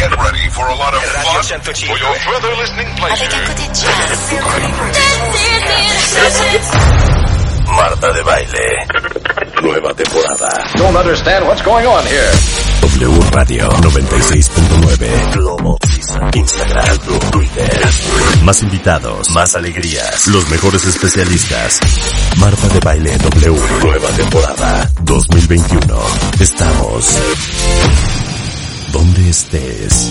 Get ready for a lot of fun for your further listening pleasure. Marta de baile. Nueva temporada. Don't understand what's going on here. W Radio 96.9. Globo. Instagram. Twitter. Más invitados. Más alegrías. Los mejores especialistas. Marta de baile W. Nueva temporada 2021. Estamos donde estés.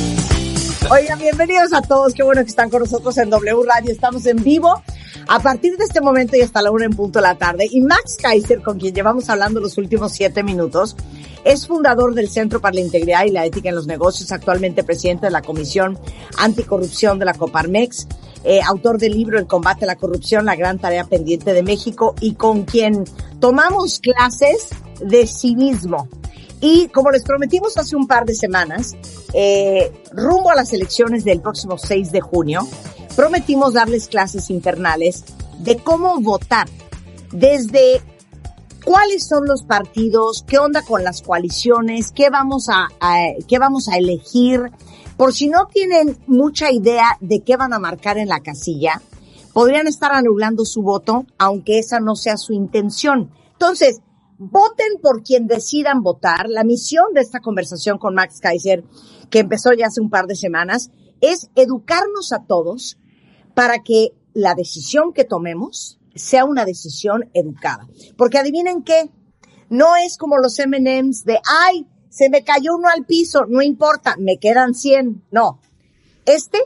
Oigan, bienvenidos a todos. Qué bueno que están con nosotros en W Radio. Estamos en vivo a partir de este momento y hasta la una en punto de la tarde. Y Max Kaiser, con quien llevamos hablando los últimos siete minutos, es fundador del Centro para la Integridad y la Ética en los Negocios, actualmente presidente de la Comisión Anticorrupción de la Coparmex, eh, autor del libro El combate a la corrupción, la gran tarea pendiente de México y con quien tomamos clases de civismo. Y como les prometimos hace un par de semanas, eh, rumbo a las elecciones del próximo 6 de junio, prometimos darles clases internales de cómo votar, desde cuáles son los partidos, qué onda con las coaliciones, qué vamos a, a- qué vamos a elegir. Por si no tienen mucha idea de qué van a marcar en la casilla, podrían estar anulando su voto, aunque esa no sea su intención. Entonces, voten por quien decidan votar. La misión de esta conversación con Max Kaiser, que empezó ya hace un par de semanas, es educarnos a todos para que la decisión que tomemos sea una decisión educada. Porque adivinen qué, no es como los M&M's de, ay, se me cayó uno al piso, no importa, me quedan 100. No, este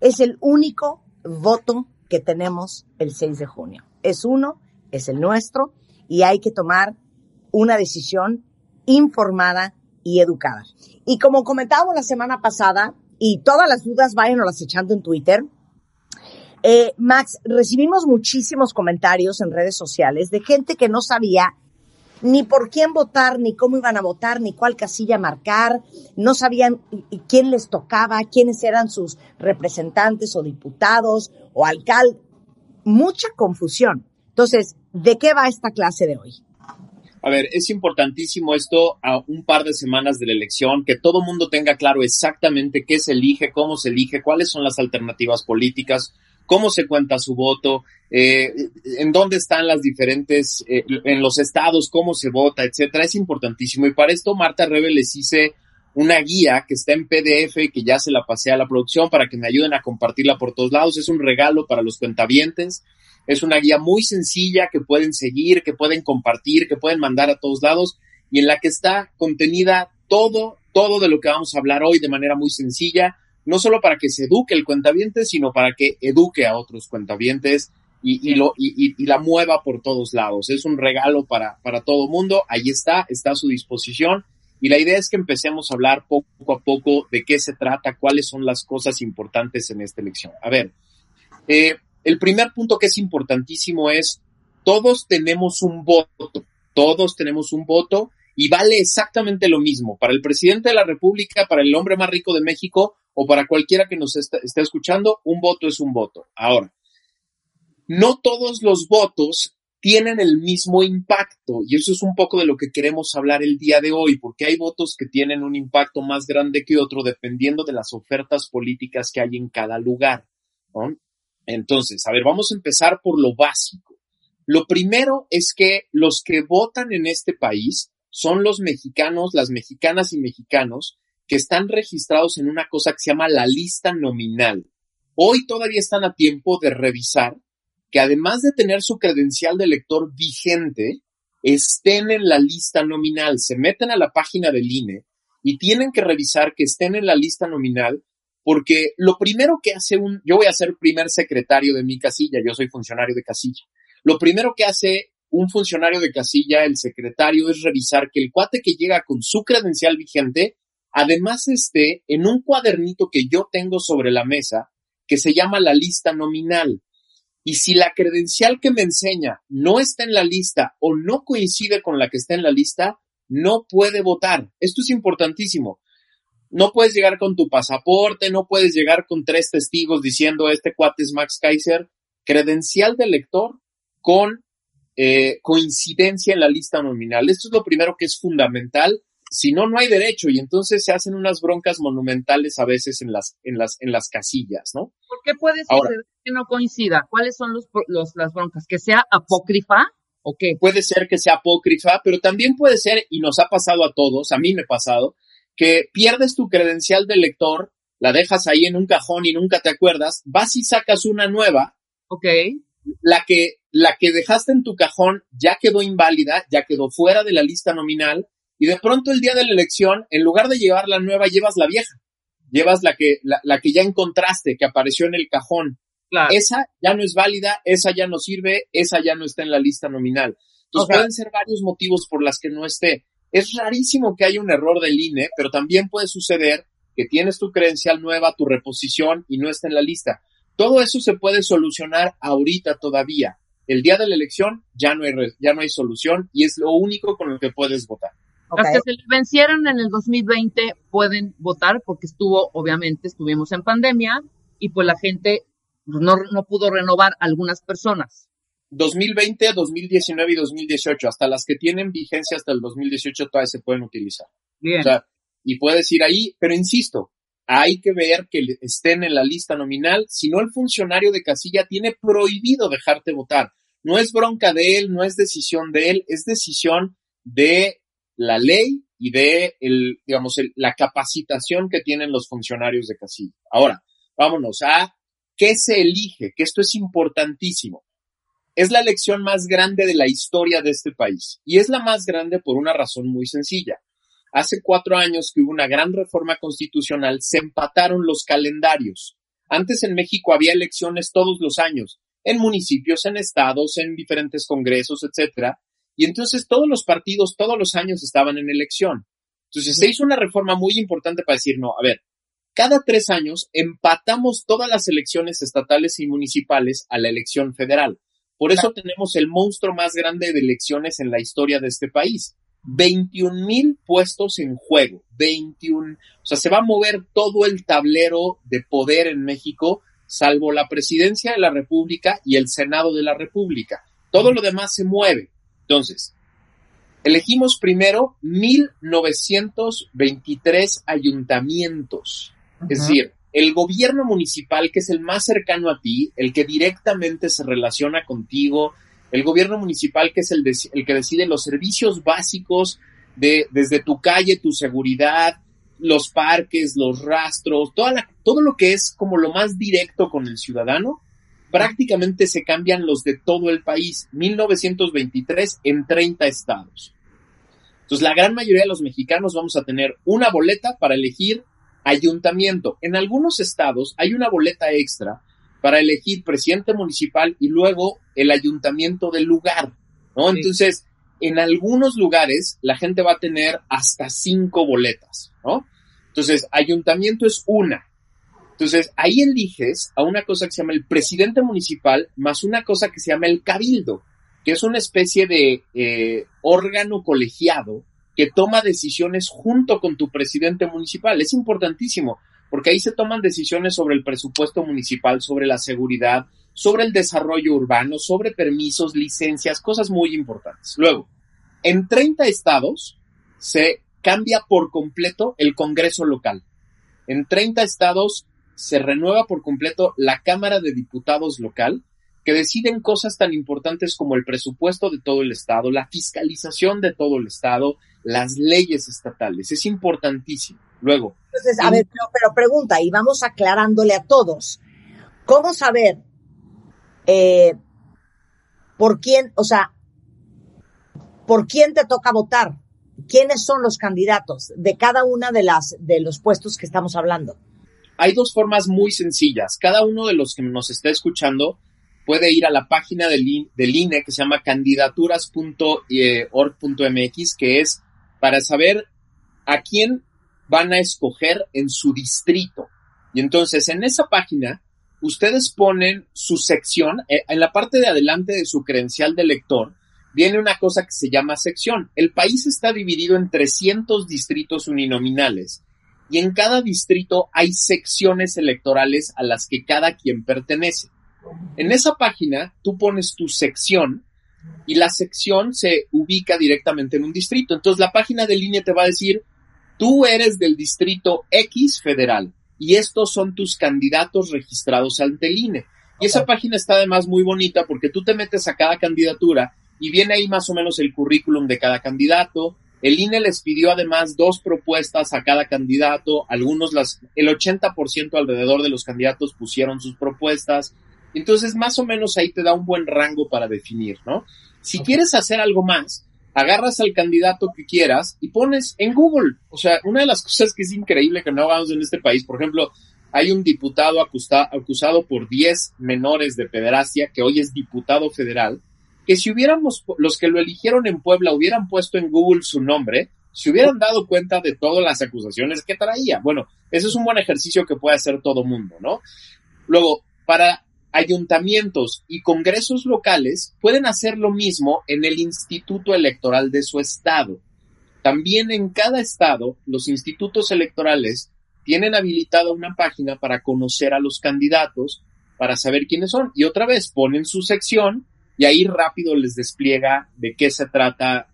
es el único voto que tenemos el 6 de junio. Es uno, es el nuestro y hay que tomar una decisión informada y educada. Y como comentábamos la semana pasada, y todas las dudas vayan las echando en Twitter, eh, Max, recibimos muchísimos comentarios en redes sociales de gente que no sabía ni por quién votar, ni cómo iban a votar, ni cuál casilla marcar, no sabían quién les tocaba, quiénes eran sus representantes o diputados o alcaldes. Mucha confusión. Entonces, ¿de qué va esta clase de hoy? A ver, es importantísimo esto a un par de semanas de la elección, que todo mundo tenga claro exactamente qué se elige, cómo se elige, cuáles son las alternativas políticas, cómo se cuenta su voto, eh, en dónde están las diferentes, eh, en los estados, cómo se vota, etcétera. Es importantísimo. Y para esto, Marta Rebe les hice una guía que está en PDF, que ya se la pasé a la producción para que me ayuden a compartirla por todos lados. Es un regalo para los cuentavientes. Es una guía muy sencilla que pueden seguir, que pueden compartir, que pueden mandar a todos lados y en la que está contenida todo, todo de lo que vamos a hablar hoy de manera muy sencilla, no solo para que se eduque el cuentaviente, sino para que eduque a otros cuentavientes y, y lo, y, la mueva por todos lados. Es un regalo para, para todo mundo. Ahí está, está a su disposición. Y la idea es que empecemos a hablar poco a poco de qué se trata, cuáles son las cosas importantes en esta elección. A ver, eh, el primer punto que es importantísimo es, todos tenemos un voto, todos tenemos un voto y vale exactamente lo mismo para el presidente de la República, para el hombre más rico de México o para cualquiera que nos está- esté escuchando, un voto es un voto. Ahora, no todos los votos tienen el mismo impacto y eso es un poco de lo que queremos hablar el día de hoy, porque hay votos que tienen un impacto más grande que otro dependiendo de las ofertas políticas que hay en cada lugar. ¿no? Entonces, a ver, vamos a empezar por lo básico. Lo primero es que los que votan en este país son los mexicanos, las mexicanas y mexicanos que están registrados en una cosa que se llama la lista nominal. Hoy todavía están a tiempo de revisar que además de tener su credencial de elector vigente, estén en la lista nominal. Se meten a la página del INE y tienen que revisar que estén en la lista nominal porque lo primero que hace un, yo voy a ser primer secretario de mi casilla, yo soy funcionario de casilla. Lo primero que hace un funcionario de casilla, el secretario, es revisar que el cuate que llega con su credencial vigente además esté en un cuadernito que yo tengo sobre la mesa que se llama la lista nominal. Y si la credencial que me enseña no está en la lista o no coincide con la que está en la lista, no puede votar. Esto es importantísimo. No puedes llegar con tu pasaporte, no puedes llegar con tres testigos diciendo este cuate es Max Kaiser. Credencial de elector con eh, coincidencia en la lista nominal. Esto es lo primero que es fundamental. Si no, no hay derecho y entonces se hacen unas broncas monumentales a veces en las, en las, en las casillas, ¿no? ¿Por qué puede ser que no coincida? ¿Cuáles son los, los, las broncas? ¿Que sea apócrifa? ¿O qué? Puede ser que sea apócrifa, pero también puede ser, y nos ha pasado a todos, a mí me ha pasado, que pierdes tu credencial de lector, la dejas ahí en un cajón y nunca te acuerdas, vas y sacas una nueva. Ok. La que, la que dejaste en tu cajón ya quedó inválida, ya quedó fuera de la lista nominal, y de pronto el día de la elección, en lugar de llevar la nueva, llevas la vieja. Llevas la que, la, la que ya encontraste, que apareció en el cajón. Esa ya no es válida, esa ya no sirve, esa ya no está en la lista nominal. Entonces pueden ser varios motivos por las que no esté. Es rarísimo que haya un error del INE, pero también puede suceder que tienes tu credencial nueva, tu reposición y no está en la lista. Todo eso se puede solucionar ahorita todavía. El día de la elección ya no hay, ya no hay solución y es lo único con lo que puedes votar. Las que se vencieron en el 2020 pueden votar porque estuvo, obviamente, estuvimos en pandemia y pues la gente no, no pudo renovar algunas personas. 2020, 2019 y 2018, hasta las que tienen vigencia hasta el 2018 todavía se pueden utilizar. Bien. O sea, y puedes ir ahí, pero insisto, hay que ver que estén en la lista nominal, si no el funcionario de casilla tiene prohibido dejarte votar. No es bronca de él, no es decisión de él, es decisión de la ley y de el, digamos, la capacitación que tienen los funcionarios de casilla. Ahora, vámonos a qué se elige, que esto es importantísimo. Es la elección más grande de la historia de este país y es la más grande por una razón muy sencilla. Hace cuatro años que hubo una gran reforma constitucional, se empataron los calendarios. Antes en México había elecciones todos los años, en municipios, en estados, en diferentes congresos, etcétera, y entonces todos los partidos todos los años estaban en elección. Entonces se hizo una reforma muy importante para decir, no, a ver, cada tres años empatamos todas las elecciones estatales y municipales a la elección federal. Por eso tenemos el monstruo más grande de elecciones en la historia de este país. 21 mil puestos en juego. 21. O sea, se va a mover todo el tablero de poder en México, salvo la presidencia de la República y el Senado de la República. Todo lo demás se mueve. Entonces, elegimos primero 1923 ayuntamientos. Es decir, el gobierno municipal, que es el más cercano a ti, el que directamente se relaciona contigo, el gobierno municipal, que es el, que decide los servicios básicos de, desde tu calle, tu seguridad, los parques, los rastros, toda todo lo que es como lo más directo con el ciudadano, prácticamente se cambian los de todo el país. 1923 en 30 estados. Entonces, la gran mayoría de los mexicanos vamos a tener una boleta para elegir ayuntamiento. En algunos estados hay una boleta extra para elegir presidente municipal y luego el ayuntamiento del lugar, ¿no? Entonces, en algunos lugares la gente va a tener hasta cinco boletas, ¿no? Entonces, ayuntamiento es una. Entonces, ahí eliges a una cosa que se llama el presidente municipal más una cosa que se llama el cabildo, que es una especie de eh, órgano colegiado que toma decisiones junto con tu presidente municipal. Es importantísimo, porque ahí se toman decisiones sobre el presupuesto municipal, sobre la seguridad, sobre el desarrollo urbano, sobre permisos, licencias, cosas muy importantes. Luego, en 30 estados se cambia por completo el Congreso local. En 30 estados se renueva por completo la Cámara de Diputados local que deciden cosas tan importantes como el presupuesto de todo el Estado, la fiscalización de todo el Estado, las leyes estatales. Es importantísimo. Luego. Entonces, a ver, pero, pregunta, y vamos aclarándole a todos, ¿cómo saber eh, por quién, o sea, por quién te toca votar? ¿Quiénes son los candidatos de cada una de las de los puestos que estamos hablando? Hay dos formas muy sencillas. Cada uno de los que nos está escuchando puede ir a la página del, INE que se llama candidaturas.org.mx, que es para saber a quién van a escoger en su distrito. Y entonces en esa página ustedes ponen su sección, eh, en la parte de adelante de su credencial de elector, viene una cosa que se llama sección. El país está dividido en 300 distritos uninominales y en cada distrito hay secciones electorales a las que cada quien pertenece. En esa página tú pones tu sección y la sección se ubica directamente en un distrito. Entonces la página de línea te va a decir, tú eres del distrito X federal y estos son tus candidatos registrados ante el INE. Y esa página está además muy bonita porque tú te metes a cada candidatura y viene ahí más o menos el currículum de cada candidato. El INE les pidió además dos propuestas a cada candidato, algunos las, el 80% alrededor de los candidatos pusieron sus propuestas, entonces, más o menos ahí te da un buen rango para definir, ¿no? Si quieres hacer algo más, agarras al candidato que quieras y pones en Google. O sea, una de las cosas que es increíble que no hagamos en este país, por ejemplo, hay un diputado acusado por 10 menores de pederastia que hoy es diputado federal, que si hubiéramos, los que lo eligieron en Puebla hubieran puesto en Google su nombre, se hubieran dado cuenta de todas las acusaciones que traía. Bueno, ese es un buen ejercicio que puede hacer todo mundo, ¿no? Luego, para ayuntamientos y congresos locales pueden hacer lo mismo en el instituto electoral de su estado. También en cada estado, los institutos electorales tienen habilitada una página para conocer a los candidatos, para saber quiénes son. Y otra vez ponen su sección y ahí rápido les despliega de qué se trata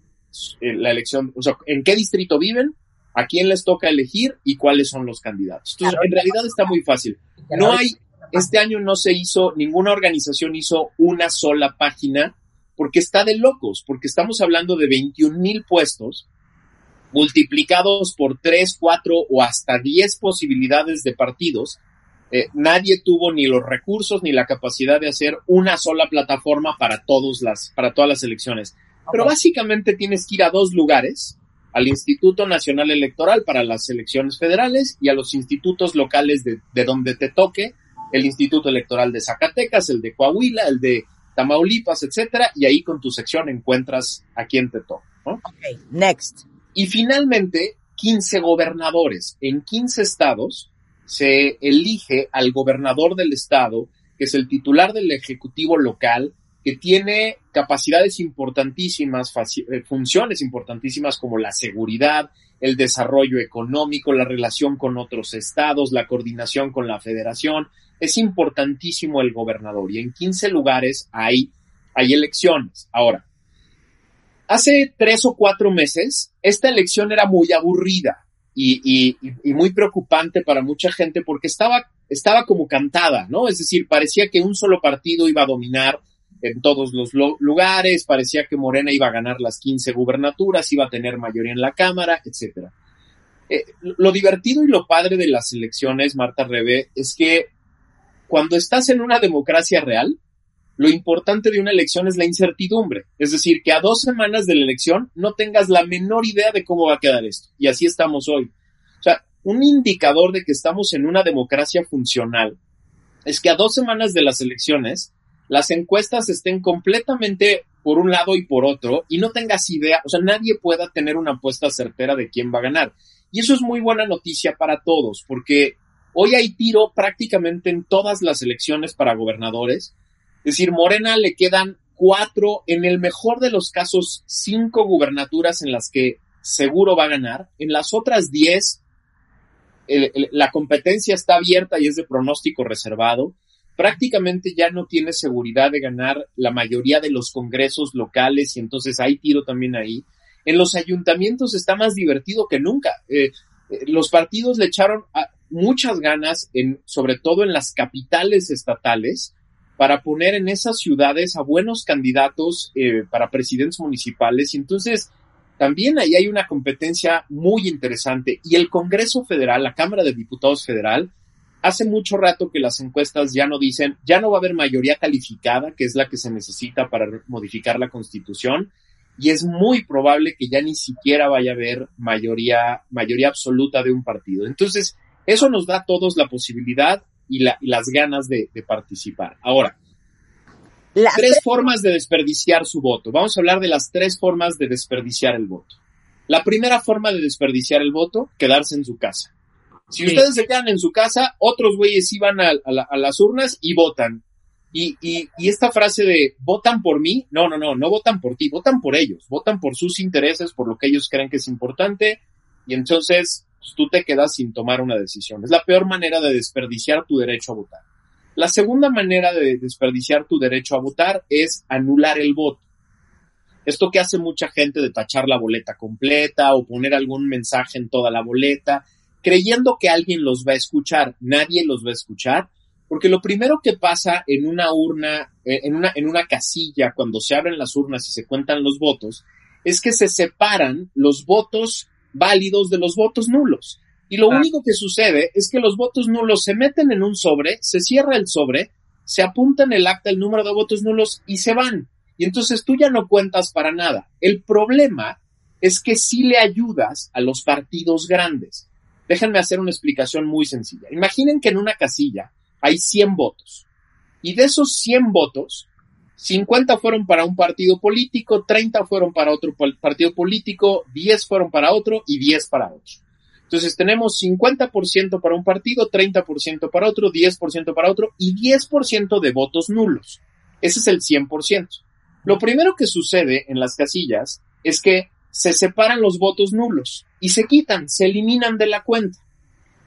eh, la elección, o sea, en qué distrito viven, a quién les toca elegir y cuáles son los candidatos. Entonces, en realidad está muy fácil. No hay, este año no se hizo, ninguna organización hizo una sola página porque está de locos, porque estamos hablando de 21 mil puestos multiplicados por 3, 4 o hasta 10 posibilidades de partidos. Eh, nadie tuvo ni los recursos ni la capacidad de hacer una sola plataforma para, todos las, para todas las elecciones. Pero básicamente tienes que ir a dos lugares, al Instituto Nacional Electoral para las elecciones federales y a los institutos locales de, de donde te toque el Instituto Electoral de Zacatecas, el de Coahuila, el de Tamaulipas, etcétera, y ahí con tu sección encuentras a quién te toca. Ok, next. Y finalmente, 15 gobernadores. En 15 estados se elige al gobernador del estado, que es el titular del ejecutivo local, que tiene capacidades importantísimas, eh, funciones importantísimas como la seguridad, el desarrollo económico, la relación con otros estados, la coordinación con la federación, es importantísimo el gobernador y en 15 lugares hay, hay elecciones. Ahora, hace tres o cuatro meses, esta elección era muy aburrida y, y, muy preocupante para mucha gente porque estaba, estaba como cantada, ¿no? Es decir, parecía que un solo partido iba a dominar en todos los lugares, parecía que Morena iba a ganar las 15 gubernaturas, iba a tener mayoría en la Cámara, etcétera. Eh, lo divertido y lo padre de las elecciones, Marta Rebe, es que cuando estás en una democracia real, lo importante de una elección es la incertidumbre. Es decir, que a dos semanas de la elección no tengas la menor idea de cómo va a quedar esto. Y así estamos hoy. O sea, un indicador de que estamos en una democracia funcional es que a dos semanas de las elecciones, las encuestas estén completamente por un lado y por otro y no tengas idea, o sea, nadie pueda tener una apuesta certera de quién va a ganar. Y eso es muy buena noticia para todos, porque Hoy hay tiro prácticamente en todas las elecciones para gobernadores. Es decir, Morena le quedan cuatro, en el mejor de los casos, cinco gubernaturas en las que seguro va a ganar. En las otras diez, la competencia está abierta y es de pronóstico reservado. Prácticamente ya no tiene seguridad de ganar la mayoría de los congresos locales y entonces hay tiro también ahí. En los ayuntamientos está más divertido que nunca. Eh, eh, los partidos le echaron, a, muchas ganas, en, sobre todo en las capitales estatales, para poner en esas ciudades a buenos candidatos eh, para presidentes municipales. Y entonces, también ahí hay una competencia muy interesante. Y el Congreso Federal, la Cámara de Diputados Federal, hace mucho rato que las encuestas ya no dicen, ya no va a haber mayoría calificada, que es la que se necesita para modificar la Constitución, y es muy probable que ya ni siquiera vaya a haber mayoría, mayoría absoluta de un partido. Entonces, eso nos da a todos la posibilidad y, las ganas de, participar. Ahora, tres formas de desperdiciar su voto. Vamos a hablar de las tres formas de desperdiciar el voto. La primera forma de desperdiciar el voto, quedarse en su casa. Si Sí. ustedes se quedan en su casa, otros güeyes iban a, a la- a las urnas y votan. Y, y, y esta frase de votan por mí, no, no, no, no votan por ti, votan por ellos, votan por sus intereses, por lo que ellos creen que es importante, y entonces pues, tú te quedas sin tomar una decisión. Es la peor manera de desperdiciar tu derecho a votar. La segunda manera de desperdiciar tu derecho a votar es anular el voto. Esto que hace mucha gente de tachar la boleta completa o poner algún mensaje en toda la boleta, creyendo que alguien los va a escuchar. Nadie los va a escuchar, porque lo primero que pasa en una urna, eh, en una, en una casilla, cuando se abren las urnas y se cuentan los votos, es que se separan los votos válidos de los votos nulos. Y lo Ah. único que sucede es que los votos nulos se meten en un sobre, se cierra el sobre, se apunta en el acta el número de votos nulos y se van. Y entonces tú ya no cuentas para nada. El problema es que sí le ayudas a los partidos grandes. Déjenme hacer una explicación muy sencilla. Imaginen que en una casilla hay 100 votos. Y de esos 100 votos, 50 fueron para un partido político, 30 fueron para otro partido político, 10 fueron para otro y 10 para otro. Entonces tenemos 50% para un partido, 30% para otro, 10% para otro y 10% de votos nulos. Ese es el 100%. Lo primero que sucede en las casillas es que se separan los votos nulos y se quitan, se eliminan de la cuenta.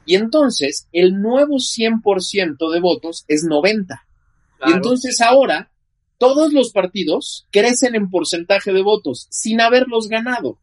Y entonces el nuevo 100% de votos es 90. Y Claro. entonces ahora todos los partidos crecen en porcentaje de votos sin haberlos ganado.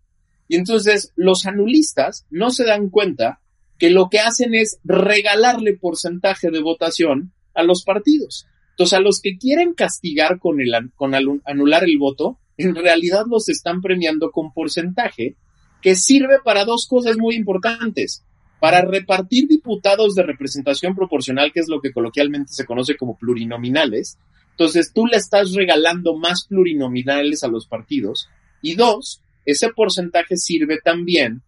Y entonces los anulistas no se dan cuenta que lo que hacen es regalarle porcentaje de votación a los partidos. Entonces a los que quieren castigar con, el, con anular el voto, en realidad los están premiando con porcentaje que sirve para dos cosas muy importantes. Para repartir diputados de representación proporcional, que es lo que coloquialmente se conoce como plurinominales. Entonces tú le estás regalando más plurinominales a los partidos. Y dos, ese porcentaje sirve también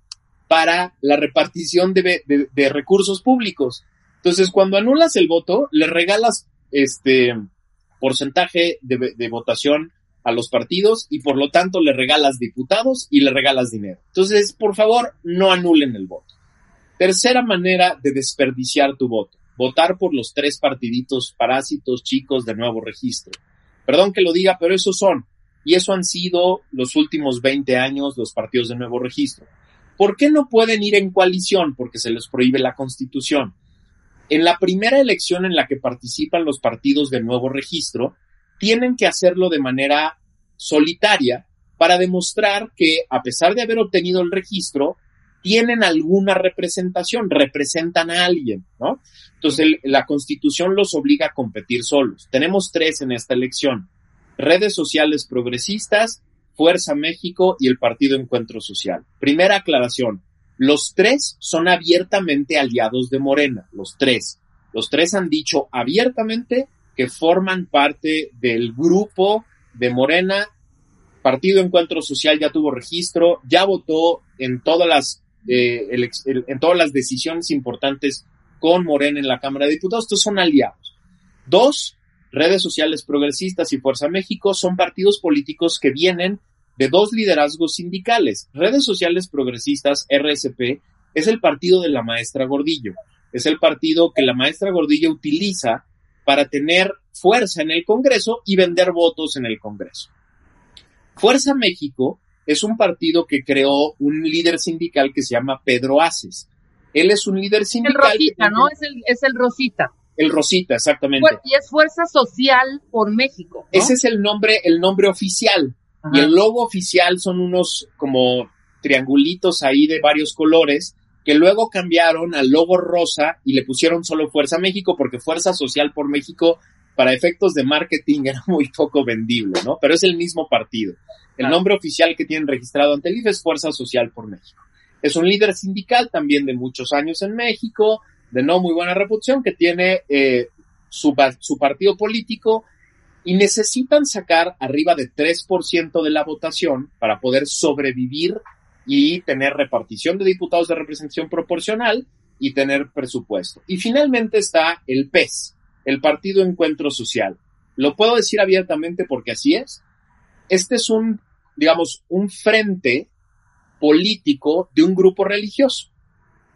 para la repartición de, recursos públicos. Entonces, cuando anulas el voto, le regalas este porcentaje de, de votación a los partidos y por lo tanto le regalas diputados y le regalas dinero. Entonces, por favor, no anulen el voto. Tercera manera de desperdiciar tu voto. Votar por los tres partiditos parásitos chicos de nuevo registro. Perdón que lo diga, pero esos son. Y eso han sido los últimos 20 años los partidos de nuevo registro. ¿Por qué no pueden ir en coalición? Porque se les prohíbe la constitución. En la primera elección en la que participan los partidos de nuevo registro, tienen que hacerlo de manera solitaria para demostrar que, a pesar de haber obtenido el registro, tienen alguna representación, representan a alguien, ¿no? Entonces, la constitución los obliga a competir solos. Tenemos tres en esta elección. Redes sociales progresistas, Fuerza México y el Partido Encuentro Social. Primera aclaración. Los tres son abiertamente aliados de Morena, los tres. Los tres han dicho abiertamente que forman parte del grupo de Morena. Partido Encuentro Social ya tuvo registro, ya votó en todas las eh, en todas las decisiones importantes con Morena en la Cámara de Diputados. Estos son aliados. Dos, redes sociales progresistas y Fuerza México son partidos políticos que vienen de dos liderazgos sindicales. Redes sociales progresistas, RSP, es el partido de la maestra Gordillo. Es el partido que la maestra Gordillo utiliza para tener fuerza en el Congreso y vender votos en el Congreso. Fuerza México es un partido que creó un líder sindical que se llama Pedro Aces. Él es un líder El sindical. que Rosita, ¿no? Es el, es el Rosita. El Rosita, exactamente. Y es Fuerza Social por México. ¿no? Ese es el nombre, el nombre oficial. Ajá. Y el logo oficial son unos como triangulitos ahí de varios colores que luego cambiaron al logo rosa y le pusieron solo Fuerza México porque Fuerza Social por México para efectos de marketing era muy poco vendible, ¿no? Pero es el mismo partido. El nombre oficial que tienen registrado ante el IFE es Fuerza Social por México. Es un líder sindical también de muchos años en México, de no muy buena reputación, que tiene eh, su, su partido político y necesitan sacar arriba de 3% de la votación para poder sobrevivir y tener repartición de diputados de representación proporcional y tener presupuesto. Y finalmente está el PES, el Partido Encuentro Social. Lo puedo decir abiertamente porque así es. Este es un, digamos, un frente político de un grupo religioso.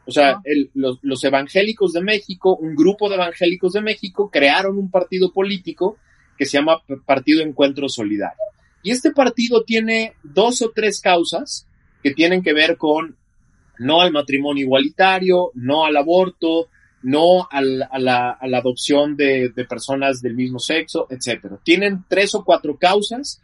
O sea, el, los, los, evangélicos de México, un grupo de evangélicos de México, crearon un partido político que se llama Partido Encuentro Solidario. Y este partido tiene dos o tres causas que tienen que ver con no al matrimonio igualitario, no al aborto, no al, a, la, a, la, adopción de, de, personas del mismo sexo, etcétera. Tienen tres o cuatro causas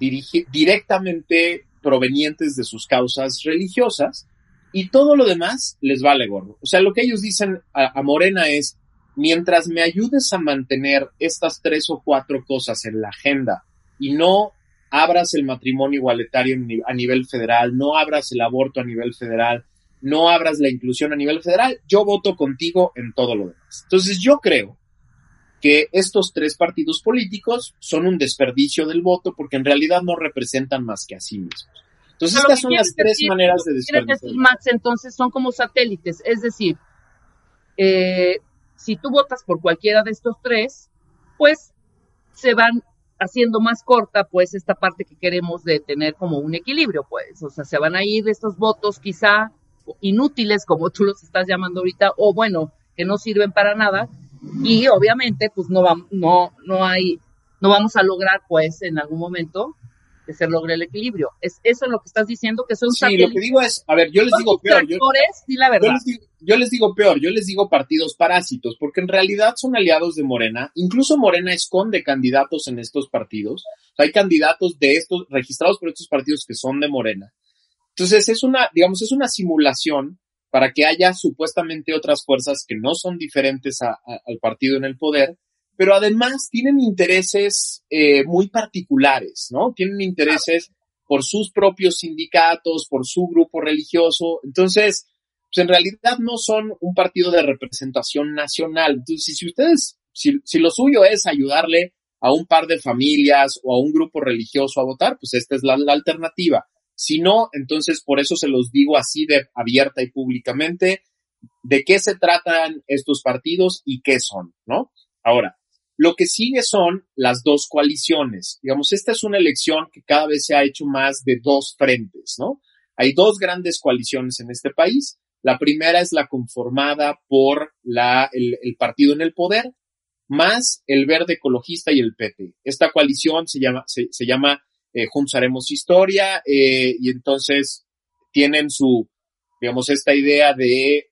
directamente provenientes de sus causas religiosas y todo lo demás les vale gorro. O sea, lo que ellos dicen a, a Morena es, mientras me ayudes a mantener estas tres o cuatro cosas en la agenda y no abras el matrimonio igualitario a nivel federal, no abras el aborto a nivel federal, no abras la inclusión a nivel federal, yo voto contigo en todo lo demás. Entonces yo creo que estos tres partidos políticos son un desperdicio del voto porque en realidad no representan más que a sí mismos. Entonces estas son las tres maneras de desperdiciar. Max, entonces son como satélites, es decir, eh, si tú votas por cualquiera de estos tres, pues se van haciendo más corta, pues, esta parte que queremos de tener como un equilibrio, pues, o sea, se van a ir estos votos quizá inútiles, como tú los estás llamando ahorita, o bueno, que no sirven para nada, y obviamente, pues, no, va, no, no hay, no vamos a lograr, pues, en algún momento, que se logre el equilibrio. ¿Es eso lo que estás diciendo? Que son Sí, lo que digo es, a ver, yo les digo peor. Yo, la verdad. Yo les, digo, yo les digo peor, yo les digo partidos parásitos, porque en realidad son aliados de Morena. Incluso Morena esconde candidatos en estos partidos. O sea, hay candidatos de estos, registrados por estos partidos que son de Morena. Entonces es una, digamos, es una simulación para que haya supuestamente otras fuerzas que no son diferentes a, al partido en el poder, pero además tienen intereses eh, muy particulares, ¿no? Tienen intereses por sus propios sindicatos, por su grupo religioso. Entonces, pues en realidad no son un partido de representación nacional. Entonces, si ustedes, si, si lo suyo es ayudarle a un par de familias o a un grupo religioso a votar, pues esta es la alternativa. Si no, entonces por eso se los digo así de abierta y públicamente, de qué se tratan estos partidos y qué son, ¿no? Ahora, lo que sigue son las dos coaliciones. Digamos, esta es una elección que cada vez se ha hecho más de dos frentes, ¿no? Hay dos grandes coaliciones en este país. La primera es la conformada por la, el, partido en el poder, más el verde ecologista y el PT. Esta coalición se llama, se llama eh, Juntos Haremos Historia, eh, y entonces tienen su, digamos, esta idea de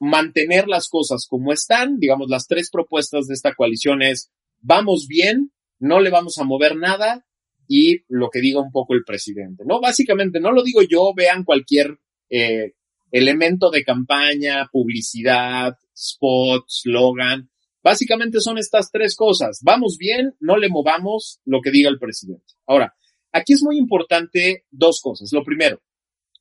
mantener las cosas como están. Digamos, las tres propuestas de esta coalición es, vamos bien, no le vamos a mover nada y lo que diga un poco el presidente, ¿no? Básicamente, no lo digo yo, vean cualquier eh, elemento de campaña, publicidad, spot, slogan. Básicamente son estas tres cosas. Vamos bien, no le movamos lo que diga el presidente. Ahora, aquí es muy importante dos cosas. Lo primero,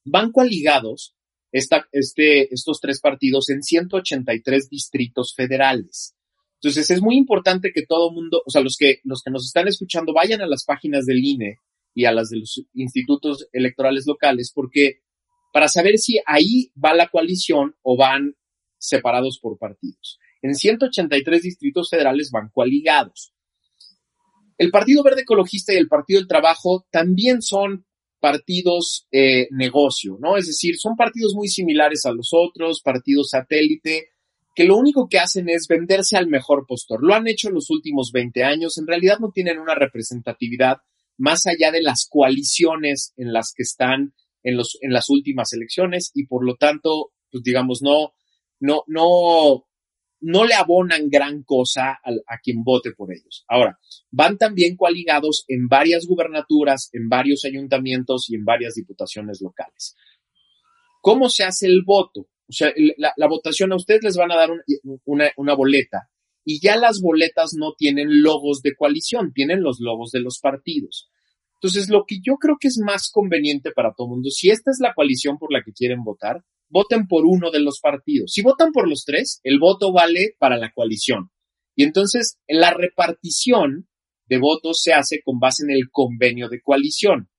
van coaligados esta, este, estos tres partidos en 183 distritos federales. Entonces es muy importante que todo mundo, o sea, los que, los que nos están escuchando vayan a las páginas del INE y a las de los institutos electorales locales, porque para saber si ahí va la coalición o van separados por partidos. En 183 distritos federales van coaligados. El Partido Verde Ecologista y el Partido del Trabajo también son partidos eh, negocio, ¿no? Es decir, son partidos muy similares a los otros, partidos satélite, que lo único que hacen es venderse al mejor postor. Lo han hecho en los últimos 20 años, en realidad no tienen una representatividad más allá de las coaliciones en las que están en, los, en las últimas elecciones y por lo tanto, pues digamos, no, no, no, no le abonan gran cosa a, a, quien vote por ellos. Ahora, van también coaligados en varias gubernaturas, en varios ayuntamientos y en varias diputaciones locales. ¿Cómo se hace el voto? O sea, la, votación a ustedes les van a dar un, una, una boleta y ya las boletas no tienen logos de coalición, tienen los logos de los partidos. Entonces, lo que yo creo que es más conveniente para todo el mundo, si esta es la coalición por la que quieren votar, voten por uno de los partidos. Si votan por los tres, el voto vale para la coalición. Y entonces la repartición de votos se hace con base en el convenio de coalición.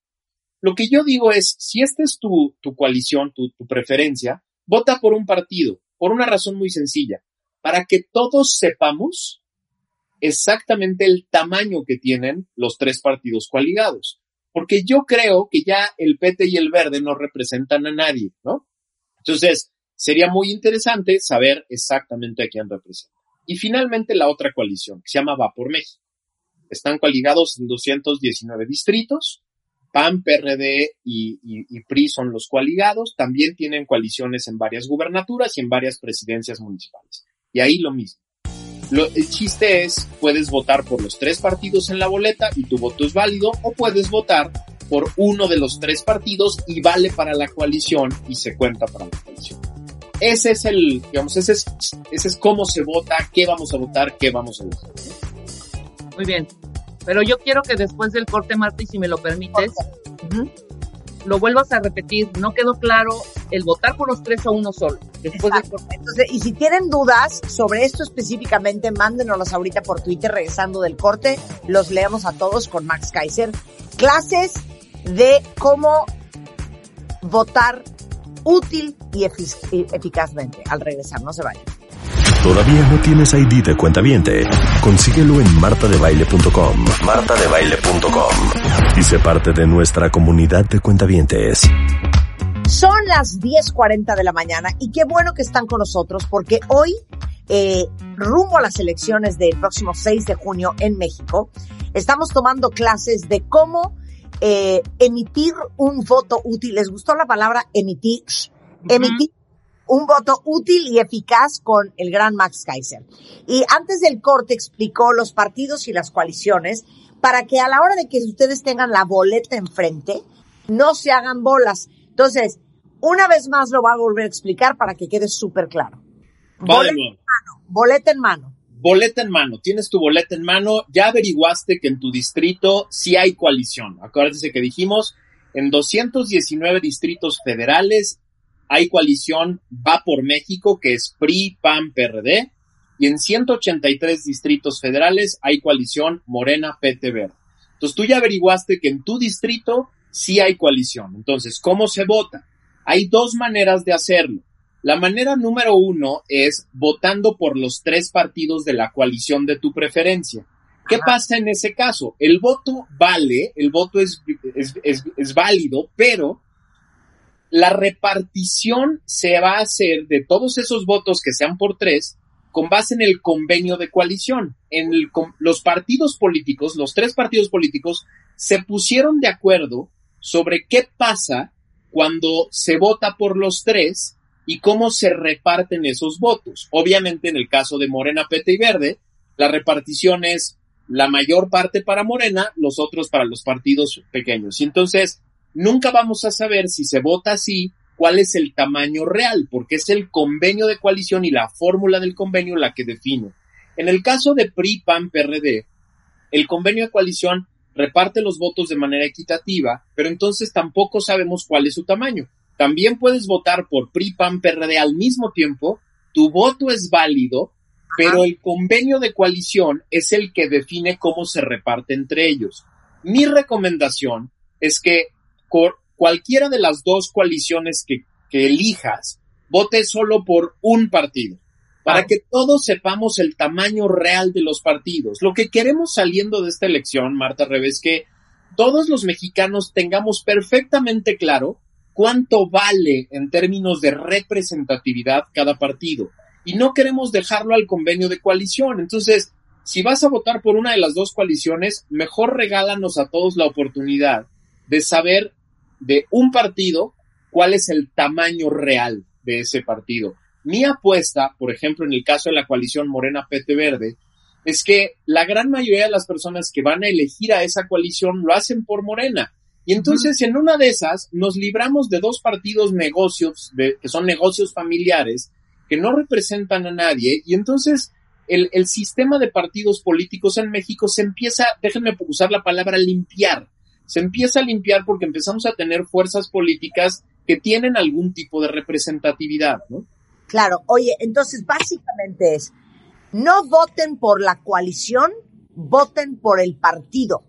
Lo que yo digo es, si esta es tu, tu coalición, tu, tu preferencia, vota por un partido, por una razón muy sencilla, para que todos sepamos exactamente el tamaño que tienen los tres partidos coaligados. porque yo creo que ya el PT y el verde no representan a nadie, ¿no? Entonces, sería muy interesante saber exactamente a quién representa. Y finalmente la otra coalición, que se llama Va por México. Están coaligados en 219 distritos. PAN, PRD y, PRI son los coaligados. También tienen coaliciones en varias gubernaturas y en varias presidencias municipales. Y ahí lo mismo. Lo, el chiste es, puedes votar por los tres partidos en la boleta y tu voto es válido, o puedes votar por uno de los tres partidos y vale para la coalición y se cuenta para la coalición. Ese es el, digamos, ese es, ese es cómo se vota, qué vamos a votar, qué vamos a votar. Muy bien. Pero yo quiero que después del corte, Marta, y si me lo permites, lo vuelvas a repetir. No quedó claro el votar por los tres o uno solo. Después Entonces, y si tienen dudas sobre esto específicamente, mándenos ahorita por Twitter regresando del corte. Los leemos a todos con Max Kaiser. Clases de cómo votar útil y eficazmente. Al regresar, no se vayan. ¿Todavía no tienes ID de cuenta viente? Consíguelo en martadebaile.com. martadebaile.com. Y sé parte de nuestra comunidad de cuentavientes. Son las 10.40 de la mañana y qué bueno que están con nosotros porque hoy, eh, rumbo a las elecciones del próximo 6 de junio en México, estamos tomando clases de cómo eh, emitir un voto útil. ¿Les gustó la palabra emitir? Emitir un voto útil y eficaz con el gran Max Kaiser. Y antes del corte explicó los partidos y las coaliciones para que a la hora de que ustedes tengan la boleta enfrente, no se hagan bolas. Entonces, una vez más lo va a volver a explicar para que quede súper claro. boleta en mano. Boleta en mano. Boleta en mano. Tienes tu boleta en mano. Ya averiguaste que en tu distrito sí hay coalición. Acuérdense que dijimos en 219 distritos federales hay coalición Va por México, que es PRI, PAN, PRD, y en 183 distritos federales hay coalición Morena, PT Verde. Entonces tú ya averiguaste que en tu distrito sí hay coalición. Entonces, ¿cómo se vota? Hay dos maneras de hacerlo. La manera número uno es votando por los tres partidos de la coalición de tu preferencia. ¿Qué pasa en ese caso? El voto vale, el voto es, es, es, es válido, pero la repartición se va a hacer de todos esos votos que sean por tres con base en el convenio de coalición. En los partidos políticos, los tres partidos políticos, se pusieron de acuerdo sobre qué pasa cuando se vota por los tres y cómo se reparten esos votos. Obviamente, en el caso de Morena, Pete y Verde, la repartición es la mayor parte para Morena, los otros para los partidos pequeños. Y entonces, nunca vamos a saber si se vota así cuál es el tamaño real, porque es el convenio de coalición y la fórmula del convenio la que define. En el caso de PRI, PAN, PRD, el convenio de coalición reparte los votos de manera equitativa, pero entonces tampoco sabemos cuál es su tamaño. También puedes votar por PRI, PAN, PRD al mismo tiempo, tu voto es válido, pero el convenio de coalición es el que define cómo se reparte entre ellos. Mi recomendación es que cualquiera de las dos coaliciones que, elijas, vote solo por un partido, para que todos sepamos el tamaño real de los partidos. Lo que queremos saliendo de esta elección, Marta Revés, que todos los mexicanos tengamos perfectamente claro cuánto vale en términos de representatividad cada partido. Y no queremos dejarlo al convenio de coalición. Entonces, si vas a votar por una de las dos coaliciones, mejor regálanos a todos la oportunidad de saber de un partido, cuál es el tamaño real de ese partido. Mi apuesta, por ejemplo, en el caso de la coalición Morena PT Verde, es que la gran mayoría de las personas que van a elegir a esa coalición lo hacen por Morena. Y entonces en una de esas nos libramos de dos partidos negocios, de, que son negocios familiares, que no representan a nadie. Y entonces el, el sistema de partidos políticos en México se empieza, déjenme usar la palabra limpiar se empieza a limpiar porque empezamos a tener fuerzas políticas que tienen algún tipo de representatividad, ¿no? Claro, oye, entonces básicamente es, no voten por la coalición, voten por el partido.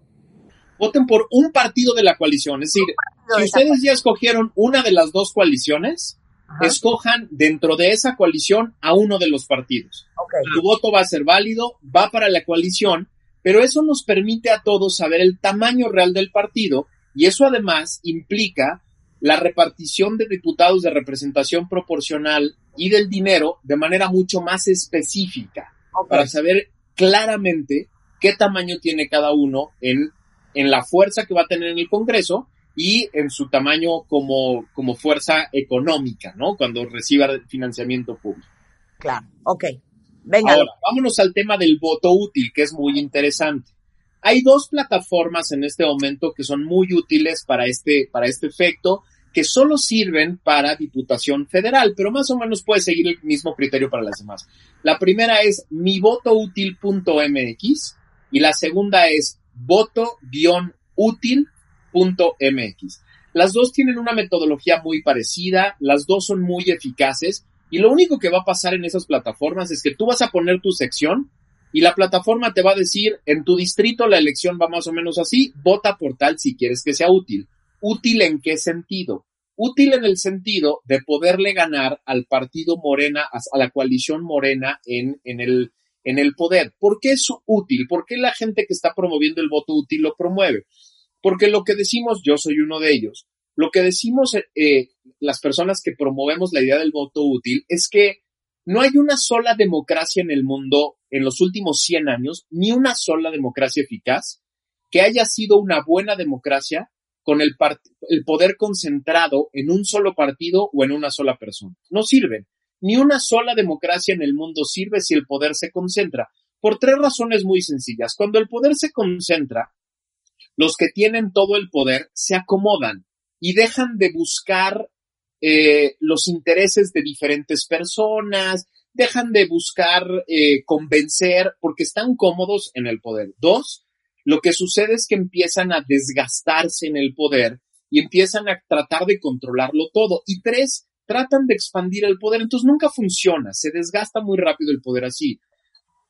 Voten por un partido de la coalición, es decir, si ustedes ya escogieron una de las dos coaliciones, escojan dentro de esa coalición a uno de los partidos. Tu voto va a ser válido, va para la coalición, pero eso nos permite a todos saber el tamaño real del partido Y eso además implica la repartición de diputados de representación proporcional y del dinero de manera mucho más específica para saber claramente qué tamaño tiene cada uno en, en la fuerza que va a tener en el Congreso y en su tamaño como, como fuerza económica, ¿no? Cuando reciba financiamiento público. Claro, ok. Venga. Ahora, vámonos al tema del voto útil, que es muy interesante. Hay dos plataformas en este momento que son muy útiles para este, para este efecto, que solo sirven para Diputación Federal, pero más o menos puede seguir el mismo criterio para las demás. La primera es mivotoutil.mx y la segunda es voto-útil.mx. Las dos tienen una metodología muy parecida, las dos son muy eficaces y lo único que va a pasar en esas plataformas es que tú vas a poner tu sección y la plataforma te va a decir, en tu distrito la elección va más o menos así, vota por tal si quieres que sea útil. ¿Útil en qué sentido? Útil en el sentido de poderle ganar al partido Morena, a la coalición Morena en, en, el, en el poder. ¿Por qué es útil? ¿Por qué la gente que está promoviendo el voto útil lo promueve? Porque lo que decimos, yo soy uno de ellos, lo que decimos eh, las personas que promovemos la idea del voto útil es que no hay una sola democracia en el mundo en los últimos 100 años, ni una sola democracia eficaz que haya sido una buena democracia con el, el poder concentrado en un solo partido o en una sola persona. No sirven. Ni una sola democracia en el mundo sirve si el poder se concentra, por tres razones muy sencillas. Cuando el poder se concentra, los que tienen todo el poder se acomodan y dejan de buscar eh, los intereses de diferentes personas, dejan de buscar eh, convencer porque están cómodos en el poder. Dos, lo que sucede es que empiezan a desgastarse en el poder y empiezan a tratar de controlarlo todo. Y tres, tratan de expandir el poder, entonces nunca funciona, se desgasta muy rápido el poder así.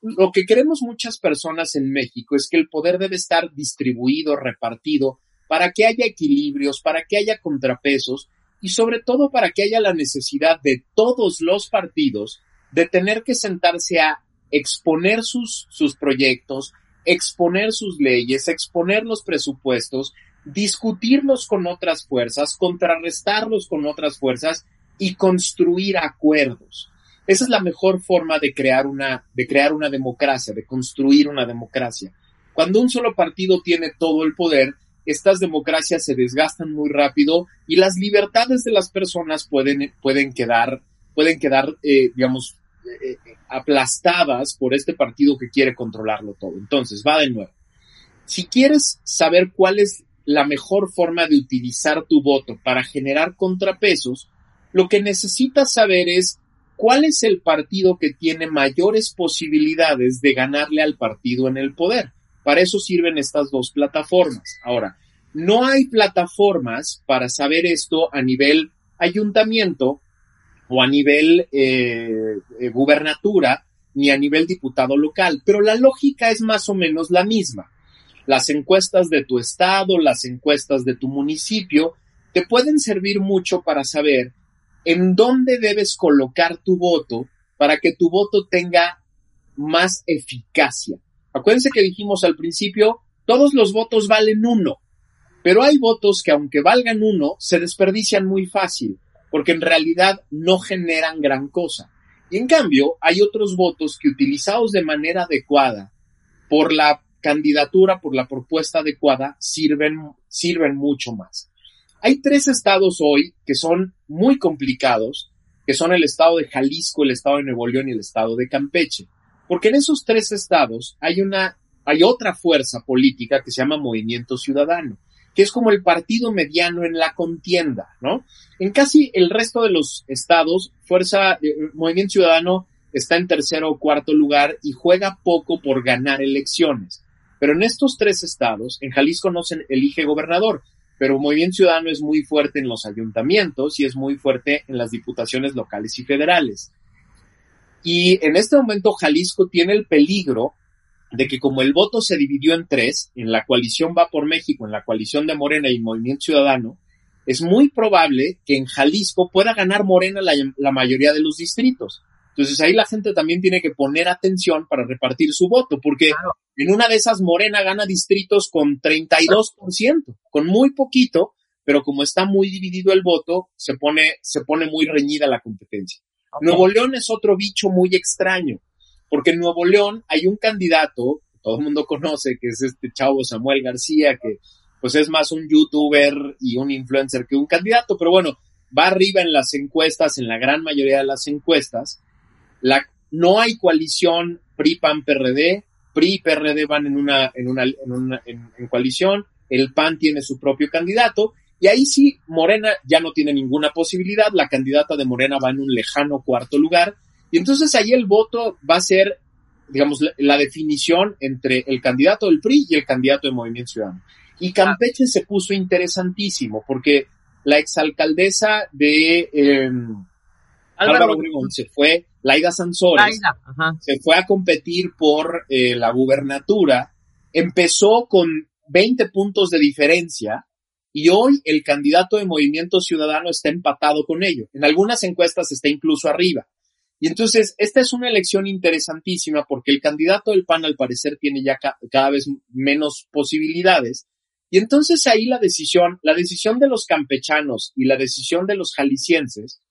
Lo que queremos muchas personas en México es que el poder debe estar distribuido, repartido, para que haya equilibrios, para que haya contrapesos y sobre todo para que haya la necesidad de todos los partidos de tener que sentarse a exponer sus, sus proyectos, exponer sus leyes, exponer los presupuestos, discutirlos con otras fuerzas, contrarrestarlos con otras fuerzas y construir acuerdos. Esa es la mejor forma de crear una, de crear una democracia, de construir una democracia. Cuando un solo partido tiene todo el poder, estas democracias se desgastan muy rápido y las libertades de las personas pueden, pueden quedar, pueden quedar, eh, digamos, eh, eh, aplastadas por este partido que quiere controlarlo todo. Entonces, va de nuevo. Si quieres saber cuál es la mejor forma de utilizar tu voto para generar contrapesos, lo que necesitas saber es cuál es el partido que tiene mayores posibilidades de ganarle al partido en el poder. Para eso sirven estas dos plataformas. Ahora, no hay plataformas para saber esto a nivel ayuntamiento o a nivel eh, eh, gubernatura ni a nivel diputado local, pero la lógica es más o menos la misma. Las encuestas de tu estado, las encuestas de tu municipio, te pueden servir mucho para saber en dónde debes colocar tu voto para que tu voto tenga más eficacia. Acuérdense que dijimos al principio, todos los votos valen uno, pero hay votos que aunque valgan uno, se desperdician muy fácil, porque en realidad no generan gran cosa. Y en cambio, hay otros votos que utilizados de manera adecuada, por la candidatura, por la propuesta adecuada, sirven, sirven mucho más. Hay tres estados hoy que son muy complicados, que son el estado de Jalisco, el estado de Nuevo León y el estado de Campeche. Porque en esos tres estados hay una, hay otra fuerza política que se llama Movimiento Ciudadano, que es como el partido mediano en la contienda, ¿no? En casi el resto de los estados, Fuerza, eh, Movimiento Ciudadano está en tercero o cuarto lugar y juega poco por ganar elecciones. Pero en estos tres estados, en Jalisco no se elige gobernador, pero Movimiento Ciudadano es muy fuerte en los ayuntamientos y es muy fuerte en las diputaciones locales y federales. Y en este momento Jalisco tiene el peligro de que como el voto se dividió en tres, en la coalición Va por México, en la coalición de Morena y Movimiento Ciudadano, es muy probable que en Jalisco pueda ganar Morena la, mayoría de los distritos. Entonces ahí la gente también tiene que poner atención para repartir su voto, porque en una de esas Morena gana distritos con 32%, con muy poquito, pero como está muy dividido el voto, se pone, se pone muy reñida la competencia. Nuevo León es otro bicho muy extraño, porque en Nuevo León hay un candidato, todo el mundo conoce, que es este chavo Samuel García, que pues es más un youtuber y un influencer que un candidato, pero bueno, va arriba en las encuestas, en la gran mayoría de las encuestas. La, no hay coalición PRI-PAN-PRD, PRI y PRD van en una, en una, en una en coalición, el PAN tiene su propio candidato, y ahí sí, Morena ya no tiene ninguna posibilidad, la candidata de Morena va en un lejano cuarto lugar, y entonces ahí el voto va a ser, digamos, la, definición entre el candidato del PRI y el candidato de Movimiento Ciudadano. Y Campeche se puso interesantísimo, porque la exalcaldesa de eh, Álvaro Obregón. se fue, Laida Sansores, se fue a competir por eh, la gubernatura, empezó con 20 puntos de diferencia, y hoy el candidato de Movimiento Ciudadano está empatado con ello. En algunas encuestas está incluso arriba. Y entonces, esta es una elección interesantísima porque el candidato del PAN al parecer tiene ya cada vez menos posibilidades. Y entonces ahí la decisión, la decisión de los campechanos y la decisión de los jaliscienses,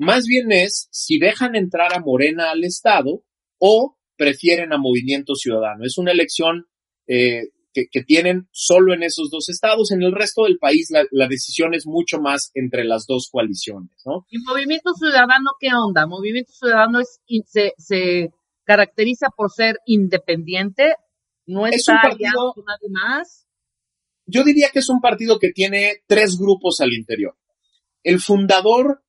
más bien es si dejan entrar a Morena al Estado o prefieren a Movimiento Ciudadano. Es una elección eh, que, tienen solo en esos dos estados. En el resto del país la, decisión es mucho más entre las dos coaliciones, ¿no? ¿Y Movimiento Ciudadano qué onda? Movimiento Ciudadano es, se, se caracteriza por ser independiente, no está es partido, con nadie más. Yo diría que es un partido que tiene tres grupos al interior. El fundador,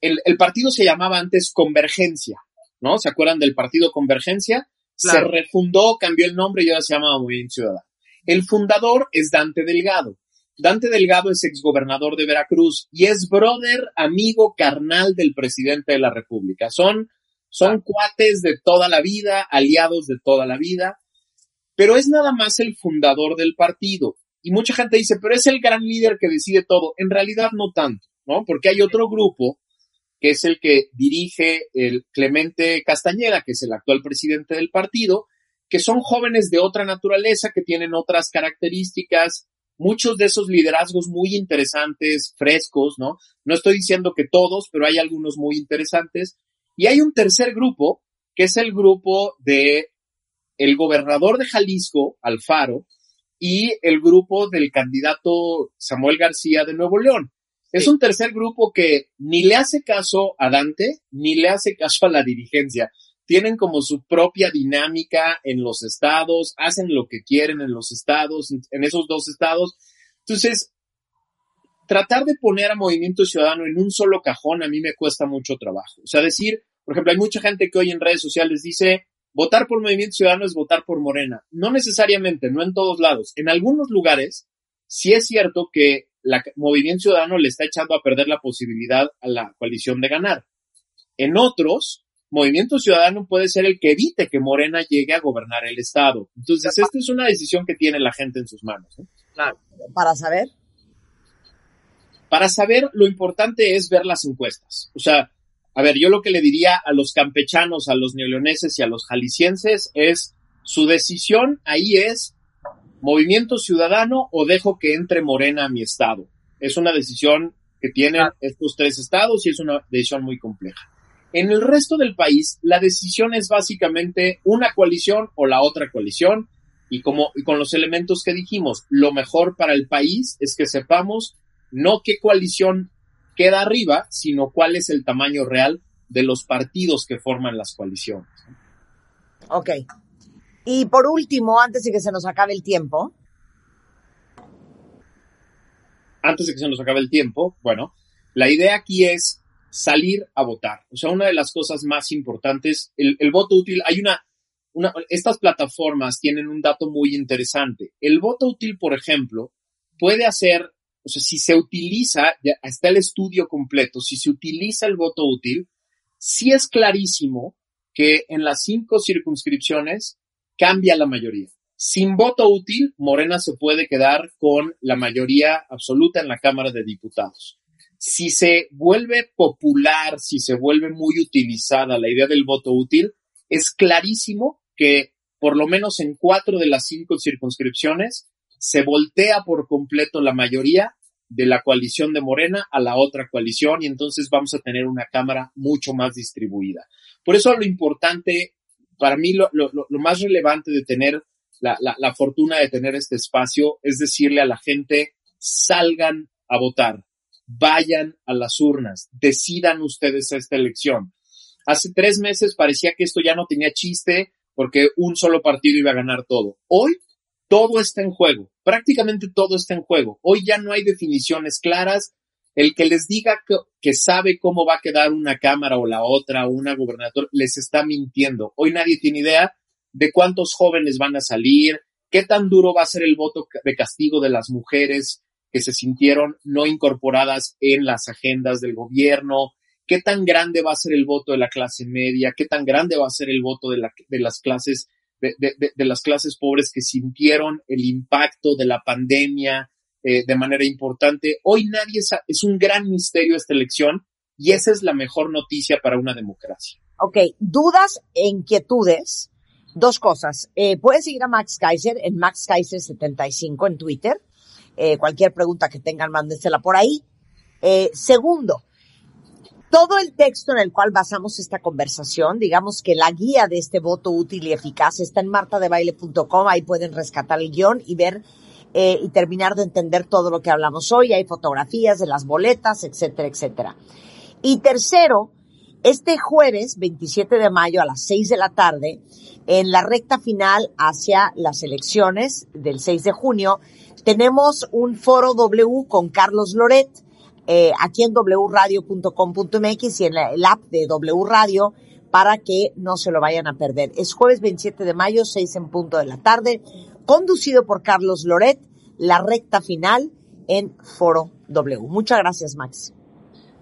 el, el partido se llamaba antes Convergencia, ¿no? ¿Se acuerdan del partido Convergencia? Se refundó, cambió el nombre y ahora se llama Movimiento Ciudadano. El fundador es Dante Delgado. Dante Delgado es exgobernador de Veracruz y es brother, amigo, carnal del presidente de la República. Son, son cuates de toda la vida, aliados de toda la vida, pero es nada más el fundador del partido. Y mucha gente dice, pero es el gran líder que decide todo. En realidad no tanto, ¿no? Porque hay otro grupo que es el que dirige el Clemente Castañeda, que es el actual presidente del partido, que son jóvenes de otra naturaleza, que tienen otras características, muchos de esos liderazgos muy interesantes, frescos, ¿no? No estoy diciendo que todos, pero hay algunos muy interesantes. Y hay un tercer grupo, que es el grupo de el gobernador de Jalisco, Alfaro, y el grupo del candidato Samuel García de Nuevo León. Es un tercer grupo que ni le hace caso a Dante, ni le hace caso a la dirigencia. Tienen como su propia dinámica en los estados, hacen lo que quieren en los estados, en esos dos estados. Entonces, tratar de poner a Movimiento Ciudadano en un solo cajón a mí me cuesta mucho trabajo. O sea, decir, por ejemplo, hay mucha gente que hoy en redes sociales dice, votar por Movimiento Ciudadano es votar por Morena. No necesariamente, no en todos lados. En algunos lugares, sí es cierto que la Movimiento Ciudadano le está echando a perder la posibilidad a la coalición de ganar. En otros, Movimiento Ciudadano puede ser el que evite que Morena llegue a gobernar el Estado. Entonces, esta es una decisión que tiene la gente en sus manos. Claro. Para saber. Para saber, lo importante es ver las encuestas. O sea, a ver, yo lo que le diría a los campechanos, a los neoleoneses y a los jaliscienses es, su decisión ahí es movimiento ciudadano o dejo que entre Morena a mi estado. Es una decisión que tienen estos tres estados y es una decisión muy compleja. En el resto del país, la decisión es básicamente una coalición o la otra coalición. Y como y con los elementos que dijimos, lo mejor para el país es que sepamos no qué coalición queda arriba, sino cuál es el tamaño real de los partidos que forman las coaliciones. Ok, y por último, antes de que se nos acabe el tiempo. Antes de que se nos acabe el tiempo, bueno, la idea aquí es salir a votar. O sea, una de las cosas más importantes, el, voto útil, hay una, una, estas plataformas tienen un dato muy interesante. El voto útil, por ejemplo, puede hacer, o sea, si se utiliza, ya está el estudio completo, si se utiliza el voto útil, sí es clarísimo que en las cinco circunscripciones cambia la mayoría. Sin voto útil, Morena se puede quedar con la mayoría absoluta en la Cámara de Diputados. si se vuelve popular, si se vuelve muy utilizada la idea del voto útil, es clarísimo que por lo menos en cuatro de las cinco circunscripciones se voltea por completo la mayoría de la coalición de Morena a la otra coalición y entonces vamos a tener una Cámara mucho más distribuida. Por eso lo importante, para mí lo, más relevante de tener la, la fortuna de tener este espacio es decirle a la gente, salgan a votar, vayan a las urnas, decidan ustedes esta elección. Hace tres meses parecía que esto ya no tenía chiste porque un solo partido iba a ganar todo. Hoy todo está en juego, prácticamente todo está en juego. Hoy ya no hay definiciones claras. El que les diga que, sabe cómo va a quedar una cámara o la otra o una gobernadora les está mintiendo. Hoy nadie tiene idea de cuántos jóvenes van a salir, qué tan duro va a ser el voto de castigo de las mujeres que se sintieron no incorporadas en las agendas del gobierno, qué tan grande va a ser el voto de la clase media, qué tan grande va a ser el voto de, la, de las clases de, las clases pobres que sintieron el impacto de la pandemia eh, de manera importante. Hoy nadie sabe, es un gran misterio esta elección y esa es la mejor noticia para una democracia. Ok, dudas e inquietudes. Dos cosas. Eh, pueden seguir a Max Kaiser en Max Kaiser 75 en Twitter. Eh, cualquier pregunta que tengan, mándensela por ahí. Eh, segundo, todo el texto en el cual basamos esta conversación, digamos que la guía de este voto útil y eficaz está en martadebaile.com, ahí pueden rescatar el guion y ver eh, y terminar de entender todo lo que hablamos hoy, hay fotografías de las boletas, etcétera, etcétera. Y tercero, este jueves 27 de mayo a las 6 de la tarde, en la recta final hacia las elecciones del 6 de junio, tenemos un foro W con Carlos Loret, eh, aquí en wradio.com.mx y en el app de W Radio para que no se lo vayan a perder. Es jueves 27 de mayo, 6 en punto de la tarde, conducido por Carlos Loret, la recta final en Foro W. Muchas gracias, Max.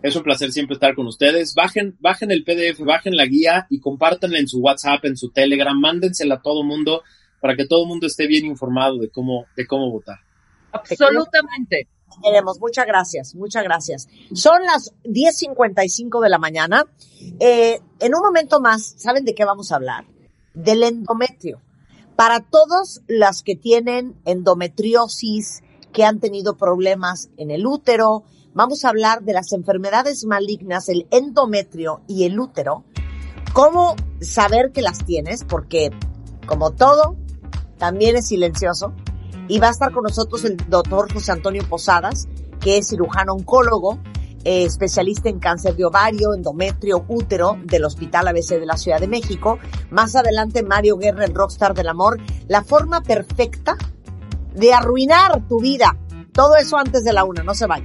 Es un placer siempre estar con ustedes. Bajen, bajen el PDF, bajen la guía y compártanla en su WhatsApp, en su Telegram, mándensela a todo mundo para que todo el mundo esté bien informado de cómo, de cómo votar. Absolutamente queremos. Muchas gracias, muchas gracias. Son las 10.55 de la mañana. Eh, en un momento más, ¿saben de qué vamos a hablar? Del endometrio. Para todos las que tienen endometriosis, que han tenido problemas en el útero, vamos a hablar de las enfermedades malignas, el endometrio y el útero. ¿Cómo saber que las tienes? Porque, como todo, también es silencioso y va a estar con nosotros el doctor José Antonio Posadas, que es cirujano oncólogo, eh, especialista en cáncer de ovario, endometrio, útero del Hospital ABC de la Ciudad de México. Más adelante Mario Guerra, el rockstar del amor, la forma perfecta de arruinar tu vida. Todo eso antes de la una, no se vaya.